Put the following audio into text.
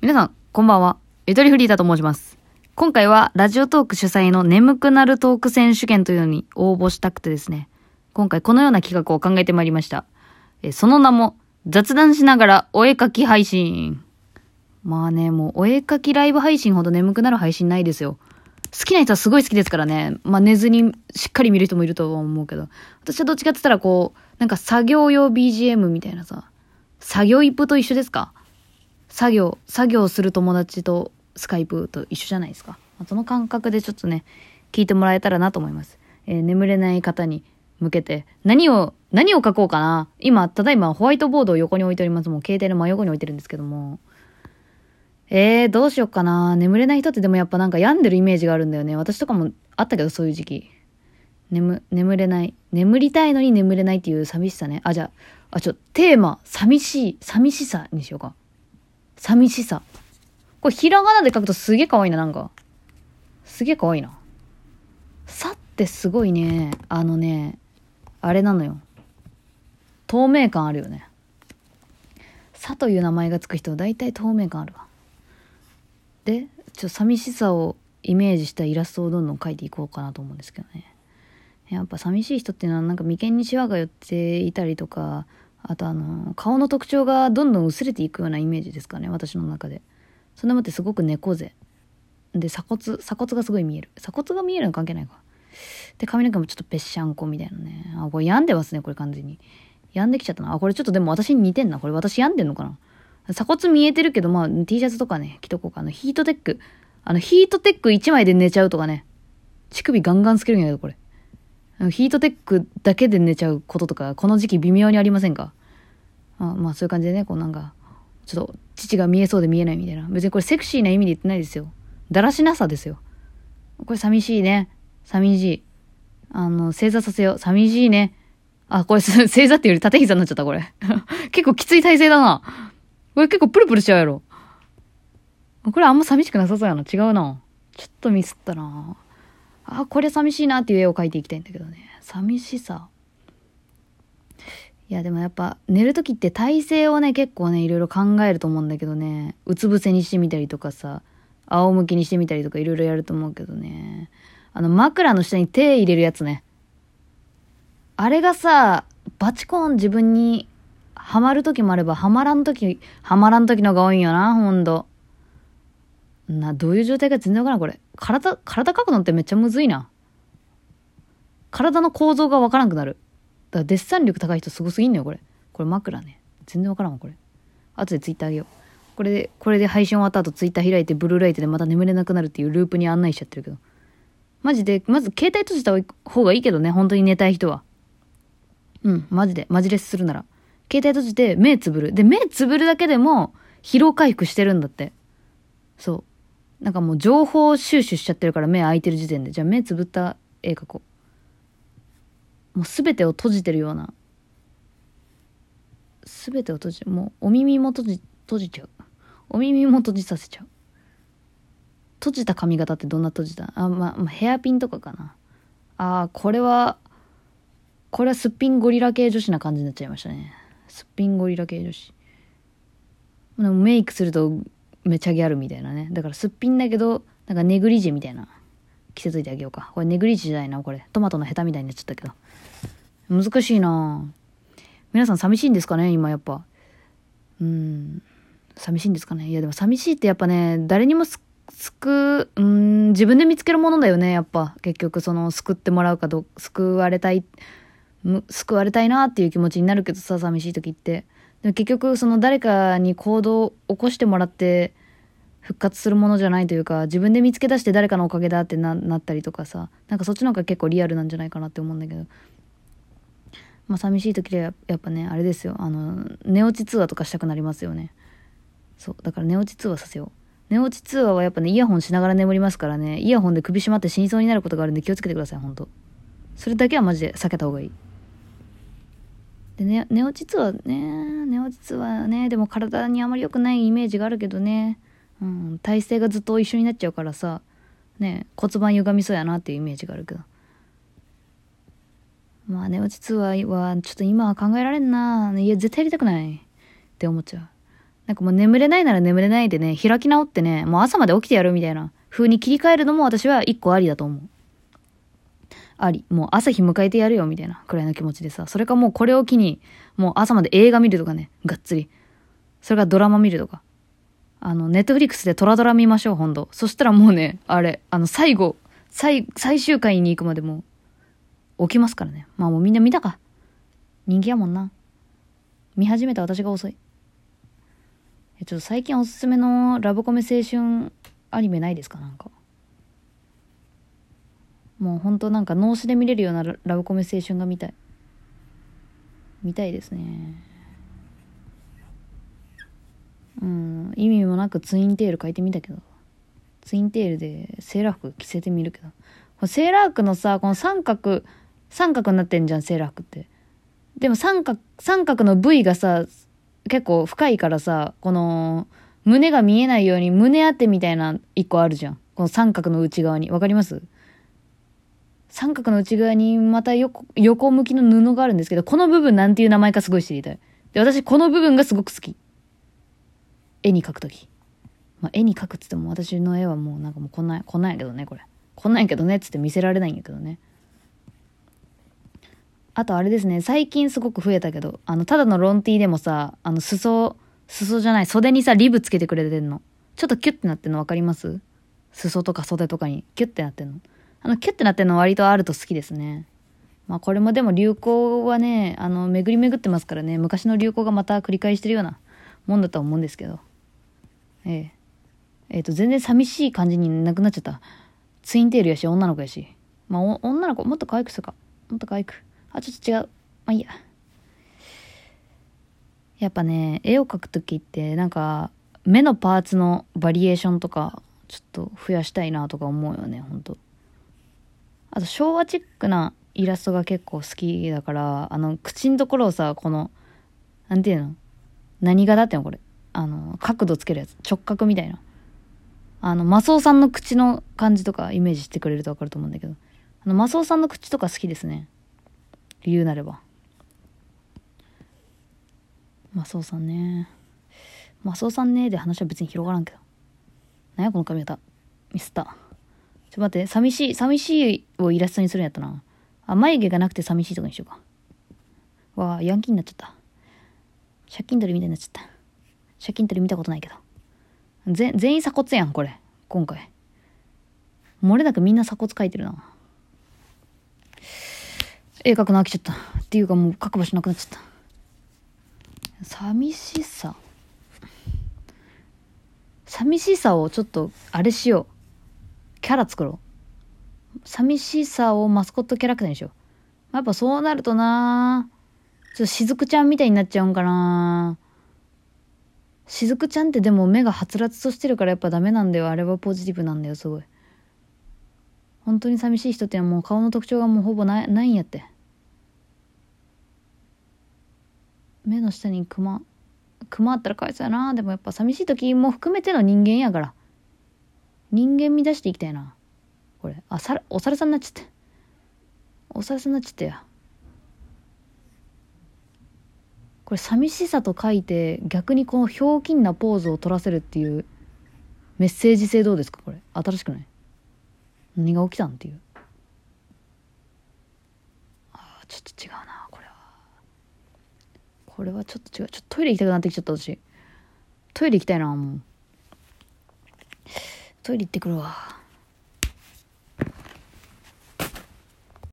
皆さん、こんばんは。ゆとりフリーダと申します。今回は、ラジオトーク主催の眠くなるトーク選手権というのに応募したくてですね、今回このような企画を考えてまいりました。えその名も、雑談しながらお絵かき配信。まあね、もうお絵かきライブ配信ほど眠くなる配信ないですよ。好きな人はすごい好きですからね。まあ寝ずにしっかり見る人もいると思うけど。私はどっちかって言ったらこう、なんか作業用 BGM みたいなさ、作業イップと一緒ですか作業、作業する友達とスカイプと一緒じゃないですか。まあその感覚でちょっとね、聞いてもらえたらなと思います。えー眠れない方に向けて、何を、何を書こうかな今、ただいまホワイトボードを横に置いております。もう携帯の真横に置いてるんですけども。えー、どうしよっかな眠れない人ってでもやっぱなんか病んでるイメージがあるんだよね。私とかもあったけど、そういう時期。眠、眠れない。眠りたいのに眠れないっていう寂しさね。あ、じゃあ、あ、ちょ、テーマ、寂しい、寂しさにしようか。寂しさ。これひらがなで書くとすげえ可愛いな、なんか。すげえ可愛いな。さってすごいね、あのね、あれなのよ。透明感あるよね。さという名前がつく人は大体透明感あるわ。で、ちょっと寂しさをイメージしたイラストをどんどん描いていこうかなと思うんですけどね。やっぱ寂しい人っていうのはなんか眉間にシワが寄っていたりとか、あとあの、顔の特徴がどんどん薄れていくようなイメージですかね、私の中で。そんなもってすごく猫背。で、鎖骨、鎖骨がすごい見える。鎖骨が見えるの関係ないか。で、髪の毛もちょっとぺっしゃんこみたいなね。あ、これ病んでますね、これ完全に。病んできちゃったな。あ、これちょっとでも私に似てんな。これ私病んでんのかな鎖骨見えてるけど、まあ T シャツとかね、着とこうか。あの、ヒートテック。あの、ヒートテック1枚で寝ちゃうとかね。乳首ガンガンつけるんやけど、これ。ヒートテックだけで寝ちゃうこととか、この時期微妙にありませんか？あまあそういう感じでね、こうなんか、ちょっと、父が見えそうで見えないみたいな。別にこれセクシーな意味で言ってないですよ。だらしなさですよ。これ寂しいね。寂しい。あの、正座させよう。寂しいね。あ、これ、正座っていうより縦膝になっちゃった、これ。結構きつい体勢だな。これ結構プルプルしちゃうやろ。これあんま寂しくなさそうやな。違うな。ちょっとミスったな。あ、これ寂しいなっていう絵を描いていきたいんだけどね。寂しさ。いや、でもやっぱ寝るときって体勢をね、結構ね、いろいろ考えると思うんだけどね。うつ伏せにしてみたりとかさ、仰向きにしてみたりとかいろいろやると思うけどね。あの枕の下に手入れるやつね。あれがさ、バチコン自分にハマるときもあれば、ハマらんとき、ハマらんときのが多いんよな、ほんと。な、どういう状態か全然わからん、これ。体、体描くのってめっちゃむずいな。体の構造がわからんくなる。だからデッサン力高い人すごすぎんのよ、これ。これ枕ね。全然わからんわ、これ。後でツイッターあげよう。これで、これで配信終わった後ツイッター開いてブルーライトでまた眠れなくなるっていうループに案内しちゃってるけど。マジで、まず携帯閉じた方がいいけどね、本当に寝たい人は。うん、マジで、マジレスするなら。携帯閉じて目つぶる。で、目つぶるだけでも疲労回復してるんだって。そう。なんかもう情報収集しちゃってるから目開いてる時点で。じゃあ目つぶった絵描こう。もうすべてを閉じてるような。すべてを閉じ、もうお耳も閉じ、閉じちゃう。お耳も閉じさせちゃう。閉じた髪型ってどんな閉じた？あ、まあ、ヘアピンとかかな。ああ、これは、これはすっぴんゴリラ系女子な感じになっちゃいましたね。すっぴんゴリラ系女子。でもメイクするとめちゃギャルみたいなね。だからすっぴんだけど、なんかネグリジェみたいな。着せといてあげようか。これネグリジェじゃないな、これ。トマトのヘタみたいになっちゃったけど。難しいな皆さん寂しいんですかね今やっぱ。うん。寂しいんですかねいやでも寂しいってやっぱね、誰にも救う、うん、自分で見つけるものだよね、やっぱ。結局、その、救ってもらうかど、救われたい、救われたいなっていう気持ちになるけどさ、寂しい時って。でも結局、その誰かに行動を起こしてもらって、復活するものじゃないというか、自分で見つけ出して誰かのおかげだってななったりとかさ、なんかそっちの方が結構リアルなんじゃないかなって思うんだけど。まあ寂しい時でやっぱね、あれですよ、あの、寝落ち通話とかしたくなりますよね。そう、だから寝落ち通話させよう。寝落ち通話はやっぱね、イヤホンしながら眠りますからね、イヤホンで首絞まって死にそうになることがあるんで気をつけてください、ほんと。それだけはマジで避けた方がいい。でね、寝落ち通話ね、寝落ち通話ね、でも体にあまり良くないイメージがあるけどね、うん、体勢がずっと一緒になっちゃうからさ、ね、骨盤歪みそうやなっていうイメージがあるけど。まあ寝落ち通話はちょっと今は考えられんな。いや、絶対やりたくないって思っちゃう。なんかもう眠れないなら眠れないでね、開き直ってね、もう朝まで起きてやるみたいな風に切り替えるのも私は一個ありだと思う。あり。もう朝日迎えてやるよみたいなくらいの気持ちでさ。それかもうこれを機に、もう朝まで映画見るとかね、がっつり。それかドラマ見るとか。あの、ネットフリックスでトラドラ見ましょう、ほんと。そしたらもうね、あれ、あの、最後、最、最終回に行くまでも起きますからね。まあもうみんな見たか。人気やもんな。見始めた私が遅い。え、ちょっと最近おすすめのラブコメ青春アニメないですか？なんか。もうほんとなんか脳死で見れるようなラブコメ青春が見たい。見たいですね。うん、意味もなくツインテール書いてみたけど。ツインテールでセーラー服着せてみるけど。セーラー服のさ、この三角、三角になってんじゃん、セーラー服って。でも三角、三角の部位がさ、結構深いからさ、この、胸が見えないように胸当てみたいな一個あるじゃん。この三角の内側に。わかります？三角の内側にまた横、横向きの布があるんですけど、この部分なんていう名前かすごい知りたい。で、私この部分がすごく好き。絵に描くとき。まあ、絵に描くっつっても私の絵はもうなんかもうこんな、こんなんやけどね、これ。こんなんやけどねっつって見せられないんやけどね。あとあれですね、最近すごく増えたけど、あの、ただのロンティーでもさ、あの、裾、裾じゃない、袖にさ、リブつけてくれてんの。ちょっとキュッてなってんの分かります？裾とか袖とかにキュッてなってんの。あの、キュッてなってんの割とあると好きですね。まあこれもでも流行はね、あの、巡り巡ってますからね、昔の流行がまた繰り返してるようなもんだとは思うんですけど。ええ。えっ、ー、と、全然寂しい感じになくなっちゃった。ツインテールやし、女の子やし。まあ、女の子、もっと可愛くするか。もっと可愛く。あ、ちょっと違う。まあいいや。やっぱね、絵を描くときって、なんか、目のパーツのバリエーションとか、ちょっと増やしたいなとか思うよね、ほんと。あと、昭和チックなイラストが結構好きだから、あの、口のところをさ、この、なんていうの？何がだってのこれ？あの、角度つけるやつ。直角みたいな。あの、マスオさんの口の感じとかイメージしてくれるとわかると思うんだけど。あの、マスオさんの口とか好きですね。理由なれば。マスオさんね。マスオさんねで話は別に広がらんけど。なやこの髪型。ミスった。ちょっと待って、寂しい、寂しいをイラストにするんやったな。あ、眉毛がなくて寂しいとかにしようか。わあ、ヤンキーになっちゃった。借金取りみたいになっちゃった。借金取り見たことないけど。ぜ、全員鎖骨やん、これ。今回。漏れなくみんな鎖骨書いてるな。絵描くの飽きちゃった。っていうかもう書く場所なくなっちゃった。寂しさ。寂しさをちょっと、あれしよう。キャラ作ろう。寂しさをマスコットキャラクターにしよう。やっぱそうなるとなちょっとしずくちゃんみたいになっちゃうんかなしずくちゃんってでも目がはつらつとしてるからやっぱダメなんだよ。あれはポジティブなんだよ、すごい。本当に寂しい人ってもう顔の特徴がもうほぼないないんやって。目の下にクマ、クマあったらかわいそうやな。でもやっぱ寂しい時も含めての人間やから。人間乱していきたいな。これ。あ、さお猿さんになっちゃった。お猿さんになっちゃったよ。これ寂しさと書いて逆にこのひょうきんなポーズを取らせるっていうメッセージ性どうですか？これ新しくない？何が起きたんっていう。あちょっと違うなこれは。これはちょっと違う。ちょっとトイレ行きたくなってきちゃった私。トイレ行きたいなもう。トイレ行ってくるわ。